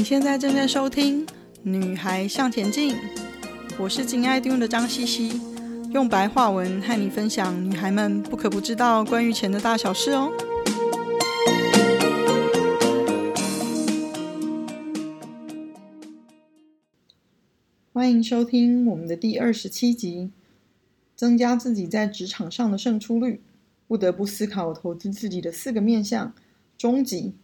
你现在正在收听《女孩向前进》，我是金爱听的张茜茜，用白话文和你分享女孩们不可不知道关于钱的大小事哦。欢迎收听我们的第二十七集，增加自己在职场上的胜出率，不得不思考投资自己的四个面向。终极。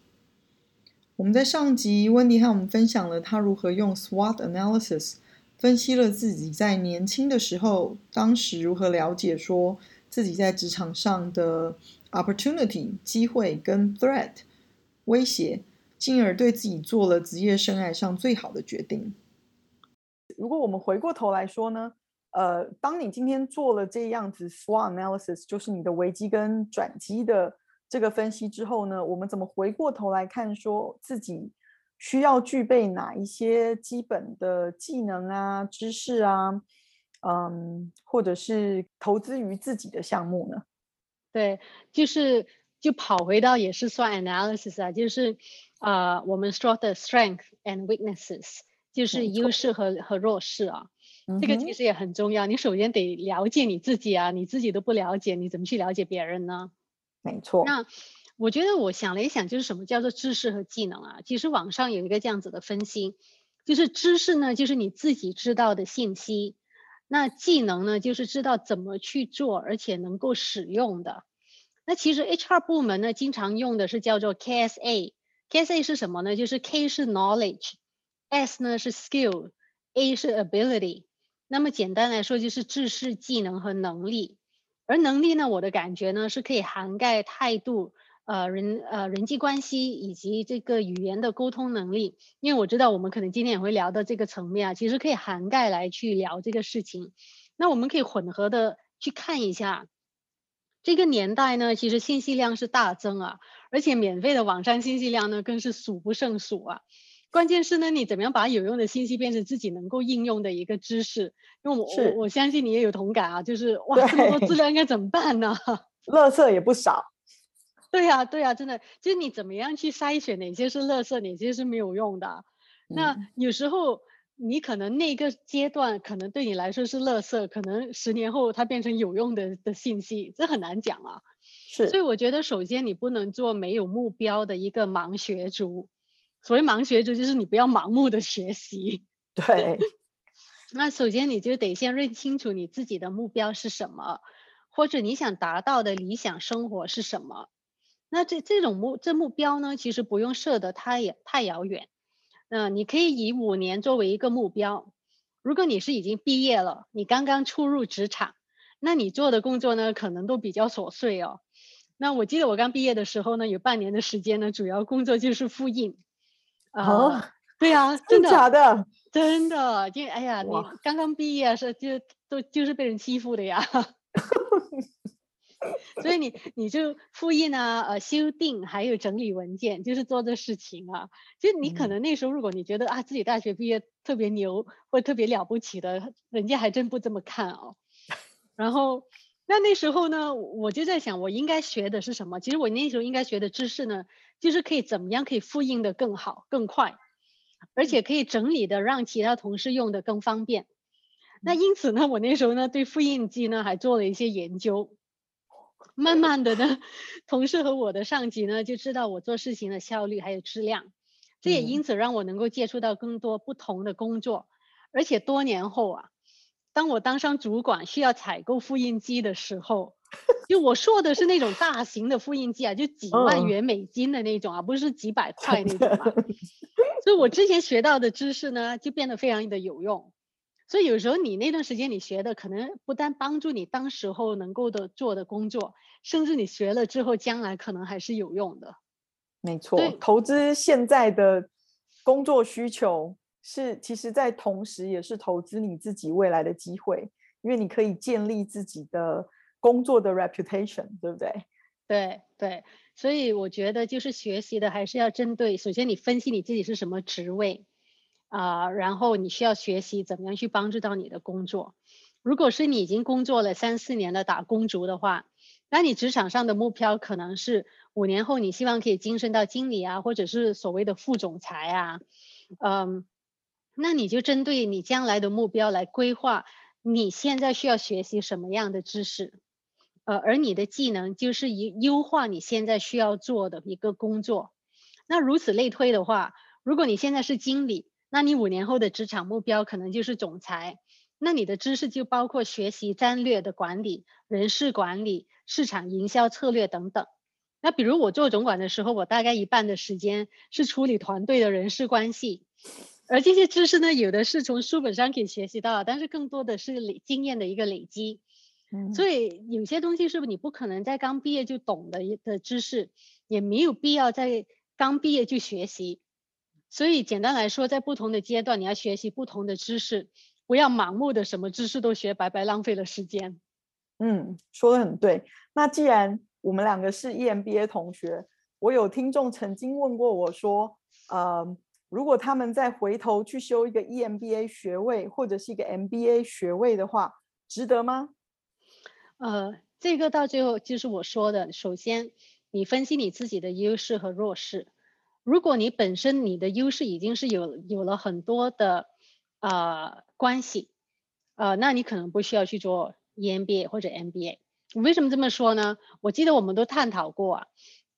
我们在上集，温迪和我们分享了他如何用 SWOT analysis 分析了自己在年轻的时候，当时如何了解说自己在职场上的 opportunity 机会跟 threat 威胁，进而对自己做了职业生涯上最好的决定。如果我们回过头来说呢，呃，当你今天做了这样子 SWOT analysis，就是你的危机跟转机的。这个分析之后呢，我们怎么回过头来看，说自己需要具备哪一些基本的技能啊、知识啊，嗯，或者是投资于自己的项目呢？对，就是就跑回到也是算 analysis 啊，就是啊、呃，我们说的 strength and weaknesses，就是优势和和弱势啊，嗯、这个其实也很重要。你首先得了解你自己啊，你自己都不了解，你怎么去了解别人呢？没错，那我觉得我想了一想，就是什么叫做知识和技能啊？其实网上有一个这样子的分析，就是知识呢，就是你自己知道的信息；那技能呢，就是知道怎么去做，而且能够使用的。那其实 HR 部门呢，经常用的是叫做 KSA。KSA 是什么呢？就是 K 是 knowledge，S 呢是 skill，A 是 ability。那么简单来说，就是知识、技能和能力。而能力呢，我的感觉呢，是可以涵盖态度、呃人呃人际关系以及这个语言的沟通能力。因为我知道我们可能今天也会聊到这个层面啊，其实可以涵盖来去聊这个事情。那我们可以混合的去看一下，这个年代呢，其实信息量是大增啊，而且免费的网上信息量呢，更是数不胜数啊。关键是呢，你怎么样把有用的信息变成自己能够应用的一个知识？因为我我我相信你也有同感啊，就是 哇，这么多资料应该怎么办呢？垃圾也不少。对呀、啊，对呀、啊，真的，就是你怎么样去筛选哪些是垃圾，哪些是没有用的？嗯、那有时候你可能那个阶段可能对你来说是垃圾，可能十年后它变成有用的的信息，这很难讲啊。是，所以我觉得首先你不能做没有目标的一个盲学族。所谓盲学者，就是你不要盲目的学习。对，那首先你就得先认清楚你自己的目标是什么，或者你想达到的理想生活是什么。那这这种目这目标呢，其实不用设得太太遥远。嗯你可以以五年作为一个目标。如果你是已经毕业了，你刚刚初入职场，那你做的工作呢，可能都比较琐碎哦。那我记得我刚毕业的时候呢，有半年的时间呢，主要工作就是复印。哦，uh, 对呀、啊，真的假的？真的，就哎呀，你刚刚毕业是就都就是被人欺负的呀，所以你你就复印啊，呃，修订还有整理文件，就是做这事情啊。就你可能那时候，如果你觉得、嗯、啊自己大学毕业特别牛或特别了不起的，人家还真不这么看哦。然后那那时候呢，我就在想，我应该学的是什么？其实我那时候应该学的知识呢？就是可以怎么样可以复印的更好更快，而且可以整理的让其他同事用的更方便。那因此呢，我那时候呢对复印机呢还做了一些研究。慢慢的呢，同事和我的上级呢就知道我做事情的效率还有质量。这也因此让我能够接触到更多不同的工作。而且多年后啊，当我当上主管需要采购复印机的时候。就我说的是那种大型的复印机啊，就几万元美金的那种啊，不是几百 块那种啊。所以我之前学到的知识呢，就变得非常的有用。所以有时候你那段时间你学的，可能不但帮助你当时候能够的做的工作，甚至你学了之后，将来可能还是有用的。没错，对投资现在的工作需求是，其实在同时也是投资你自己未来的机会，因为你可以建立自己的。工作的 reputation，对不对？对对，所以我觉得就是学习的还是要针对，首先你分析你自己是什么职位啊，然后你需要学习怎么样去帮助到你的工作。如果是你已经工作了三四年的打工族的话，那你职场上的目标可能是五年后你希望可以晋升到经理啊，或者是所谓的副总裁啊。嗯，那你就针对你将来的目标来规划，你现在需要学习什么样的知识，呃，而你的技能就是优优化你现在需要做的一个工作。那如此类推的话，如果你现在是经理，那你五年后的职场目标可能就是总裁。那你的知识就包括学习战略的管理、人事管理、市场营销策略等等。那比如我做总管的时候，我大概一半的时间是处理团队的人事关系，而这些知识呢，有的是从书本上可以学习到，但是更多的是累经验的一个累积。嗯，所以有些东西是不是你不可能在刚毕业就懂的的知识，也没有必要在刚毕业就学习。所以简单来说，在不同的阶段，你要学习不同的知识。不要盲目的什么知识都学，白白浪费了时间。嗯，说的很对。那既然我们两个是 EMBA 同学，我有听众曾经问过我说，呃，如果他们再回头去修一个 EMBA 学位或者是一个 MBA 学位的话，值得吗？呃，这个到最后就是我说的，首先你分析你自己的优势和弱势。如果你本身你的优势已经是有有了很多的。呃，关系，呃，那你可能不需要去做 EMBA 或者 MBA。为什么这么说呢？我记得我们都探讨过啊，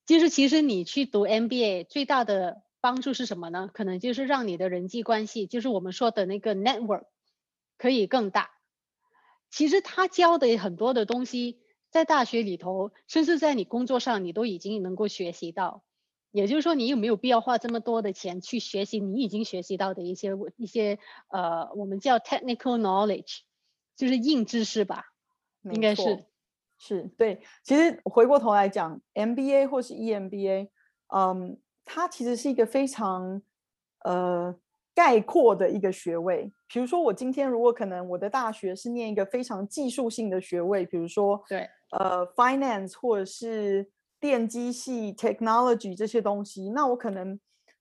就是其实你去读 MBA 最大的帮助是什么呢？可能就是让你的人际关系，就是我们说的那个 network 可以更大。其实他教的很多的东西，在大学里头，甚至在你工作上，你都已经能够学习到。也就是说，你有没有必要花这么多的钱去学习你已经学习到的一些一些呃，我们叫 technical knowledge，就是硬知识吧？应该是，是对。其实回过头来讲，MBA 或是 EMBA，嗯，它其实是一个非常呃概括的一个学位。比如说，我今天如果可能，我的大学是念一个非常技术性的学位，比如说对，呃，finance 或者是。电机系、technology 这些东西，那我可能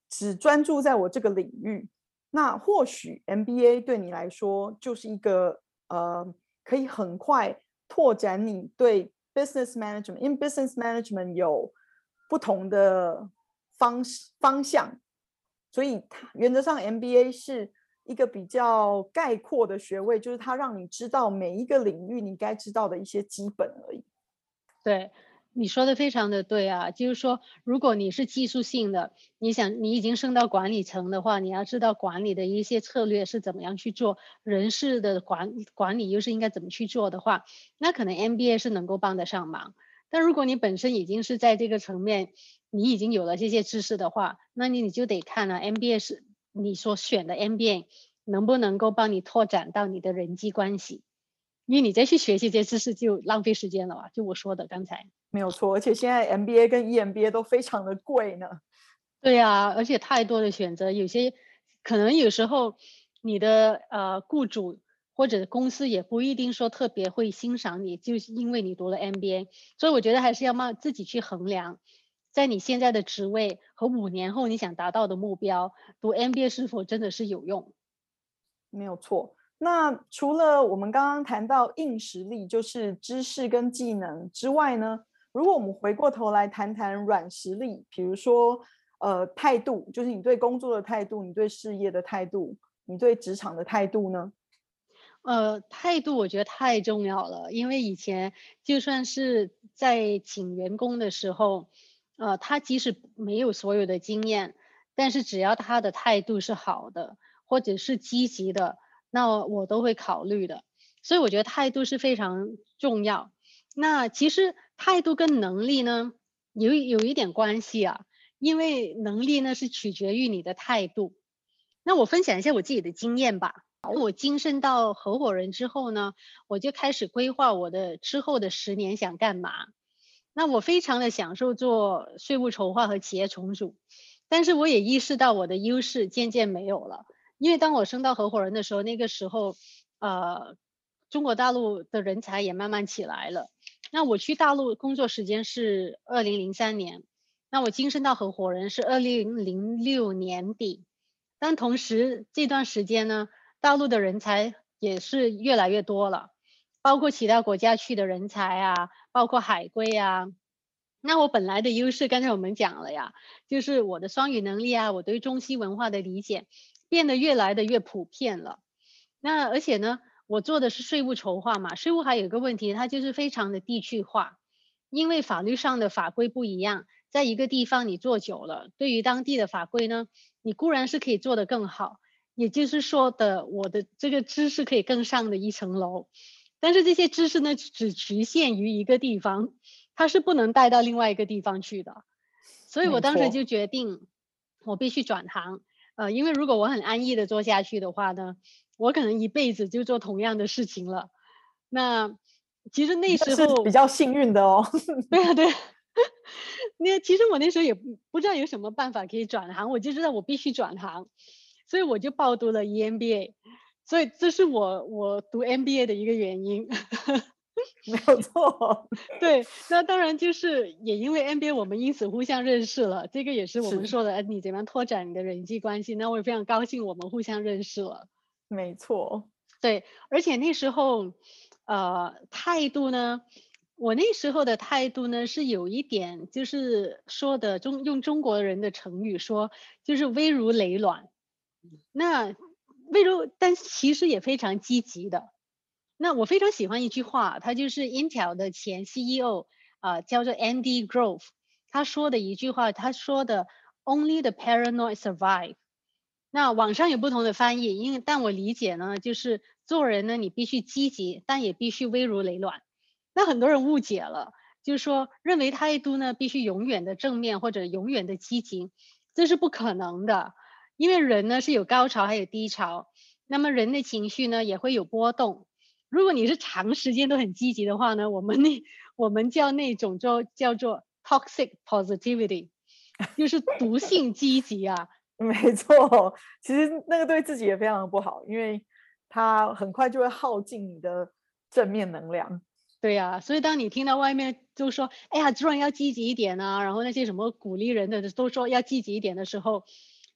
只专注在我这个领域。那或许 MBA 对你来说就是一个呃，可以很快拓展你对 business management。因为 business management 有不同的方方向，所以原则上 MBA 是一个比较概括的学位，就是它让你知道每一个领域你该知道的一些基本而已。对。你说的非常的对啊，就是说，如果你是技术性的，你想你已经升到管理层的话，你要知道管理的一些策略是怎么样去做，人事的管管理又是应该怎么去做的话，那可能 MBA 是能够帮得上忙。但如果你本身已经是在这个层面，你已经有了这些知识的话，那你你就得看了，MBA 是你所选的 MBA 能不能够帮你拓展到你的人际关系。因为你再去学习这些知识就浪费时间了吧？就我说的刚才没有错，而且现在 MBA 跟 EMBA 都非常的贵呢。对呀，而且太多的选择，有些可能有时候你的呃雇主或者公司也不一定说特别会欣赏你，就是因为你读了 MBA。所以我觉得还是要慢自己去衡量，在你现在的职位和五年后你想达到的目标，读 MBA 是否真的是有用？没有错。那除了我们刚刚谈到硬实力，就是知识跟技能之外呢，如果我们回过头来谈谈软实力，比如说呃态度，就是你对工作的态度，你对事业的态度，你对职场的态度呢？呃，态度我觉得太重要了，因为以前就算是在请员工的时候，呃，他即使没有所有的经验，但是只要他的态度是好的，或者是积极的。那我都会考虑的，所以我觉得态度是非常重要。那其实态度跟能力呢，有有一点关系啊，因为能力呢是取决于你的态度。那我分享一下我自己的经验吧。我晋升到合伙人之后呢，我就开始规划我的之后的十年想干嘛。那我非常的享受做税务筹划和企业重组，但是我也意识到我的优势渐渐没有了。因为当我升到合伙人的时候，那个时候，呃，中国大陆的人才也慢慢起来了。那我去大陆工作时间是二零零三年，那我晋升到合伙人是二零零六年底。但同时这段时间呢，大陆的人才也是越来越多了，包括其他国家去的人才啊，包括海归啊，那我本来的优势，刚才我们讲了呀，就是我的双语能力啊，我对中西文化的理解变得越来的越普遍了。那而且呢，我做的是税务筹划嘛，税务还有一个问题，它就是非常的地区化，因为法律上的法规不一样，在一个地方你做久了，对于当地的法规呢，你固然是可以做得更好，也就是说的我的这个知识可以更上的一层楼，但是这些知识呢，只局限于一个地方。它是不能带到另外一个地方去的，所以我当时就决定，我必须转行。呃，因为如果我很安逸的做下去的话呢，我可能一辈子就做同样的事情了。那其实那时候是比较幸运的哦。对啊，对啊。那其实我那时候也不知道有什么办法可以转行，我就知道我必须转行，所以我就报读了 EMBA。所以这是我我读 MBA 的一个原因。没有错，对，那当然就是也因为 MBA 我们因此互相认识了，这个也是我们说的，哎，你怎么样拓展你的人际关系？那我也非常高兴我们互相认识了。没错，对，而且那时候，呃，态度呢，我那时候的态度呢是有一点，就是说的中用中国人的成语说，就是危如累卵。那危如，但其实也非常积极的。那我非常喜欢一句话，他就是 Intel 的前 CEO 啊、呃，叫做 Andy Grove，他说的一句话，他说的 Only the paranoid survive。那网上有不同的翻译，因为但我理解呢，就是做人呢，你必须积极，但也必须危如累卵。那很多人误解了，就是说认为态度呢必须永远的正面或者永远的积极，这是不可能的，因为人呢是有高潮还有低潮，那么人的情绪呢也会有波动。如果你是长时间都很积极的话呢，我们那我们叫那种叫叫做 toxic positivity，就是毒性积极啊。没错，其实那个对自己也非常的不好，因为它很快就会耗尽你的正面能量。对呀、啊，所以当你听到外面就说“哎呀，做人要积极一点啊”，然后那些什么鼓励人的都说要积极一点的时候，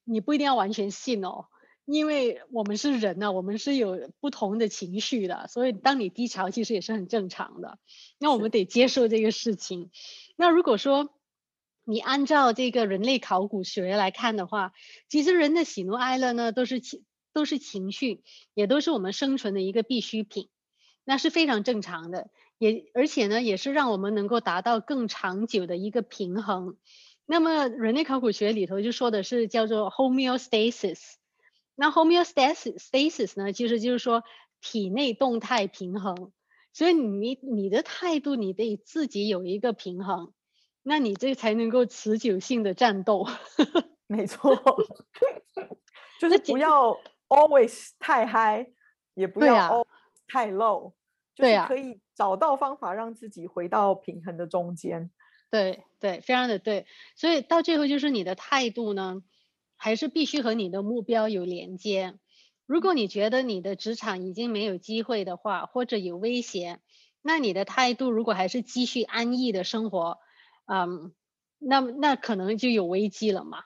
你不一定要完全信哦。因为我们是人呐，我们是有不同的情绪的，所以当你低潮，其实也是很正常的。那我们得接受这个事情。那如果说你按照这个人类考古学来看的话，其实人的喜怒哀乐呢，都是情，都是情绪，也都是我们生存的一个必需品，那是非常正常的。也而且呢，也是让我们能够达到更长久的一个平衡。那么人类考古学里头就说的是叫做 homeostasis。那 homeostasis 呢，其实就是说体内动态平衡，所以你你的态度你得自己有一个平衡，那你这才能够持久性的战斗。没错，就是不要 always 太 high，也不要 always 太 low，啊，就是可以找到方法让自己回到平衡的中间。对对，非常的对，所以到最后就是你的态度呢。还是必须和你的目标有连接。如果你觉得你的职场已经没有机会的话，或者有威胁，那你的态度如果还是继续安逸的生活，嗯，那那可能就有危机了嘛。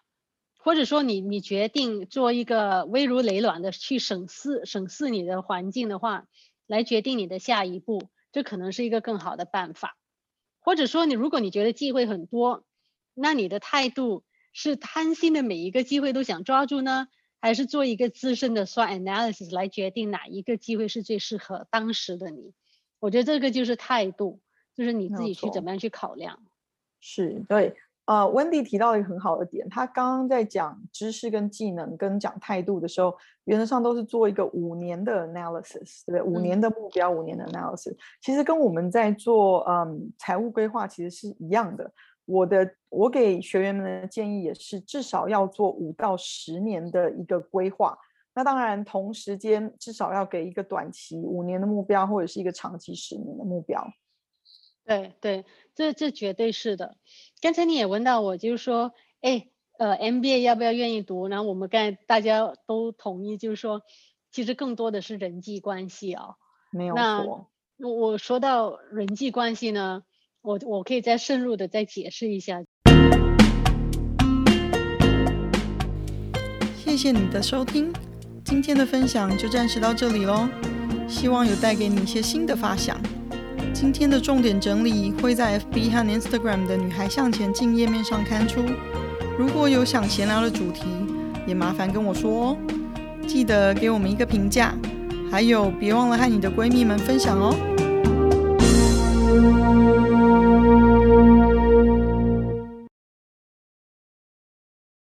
或者说你你决定做一个危如累卵的去审视审视你的环境的话，来决定你的下一步，这可能是一个更好的办法。或者说你如果你觉得机会很多，那你的态度。是贪心的每一个机会都想抓住呢，还是做一个资深的 SWOT analysis 来决定哪一个机会是最适合当时的你？我觉得这个就是态度，就是你自己去怎么样去考量。是对，呃，Wendy 提到一个很好的点，他刚刚在讲知识跟技能跟讲态度的时候，原则上都是做一个五年的 analysis，对不对？五年的目标，嗯、五年的 analysis，其实跟我们在做嗯财务规划其实是一样的。我的我给学员们的建议也是，至少要做五到十年的一个规划。那当然，同时间至少要给一个短期五年的目标，或者是一个长期十年的目标。对对，这这绝对是的。刚才你也问到我，就是说，哎，呃，MBA 要不要愿意读？然后我们刚才大家都同意，就是说，其实更多的是人际关系啊、哦。没有错。那我说到人际关系呢？我我可以再深入的再解释一下。谢谢你的收听，今天的分享就暂时到这里喽。希望有带给你一些新的发想。今天的重点整理会在 FB 和 Instagram 的女孩向前进页面上刊出。如果有想闲聊的主题，也麻烦跟我说哦。记得给我们一个评价，还有别忘了和你的闺蜜们分享哦。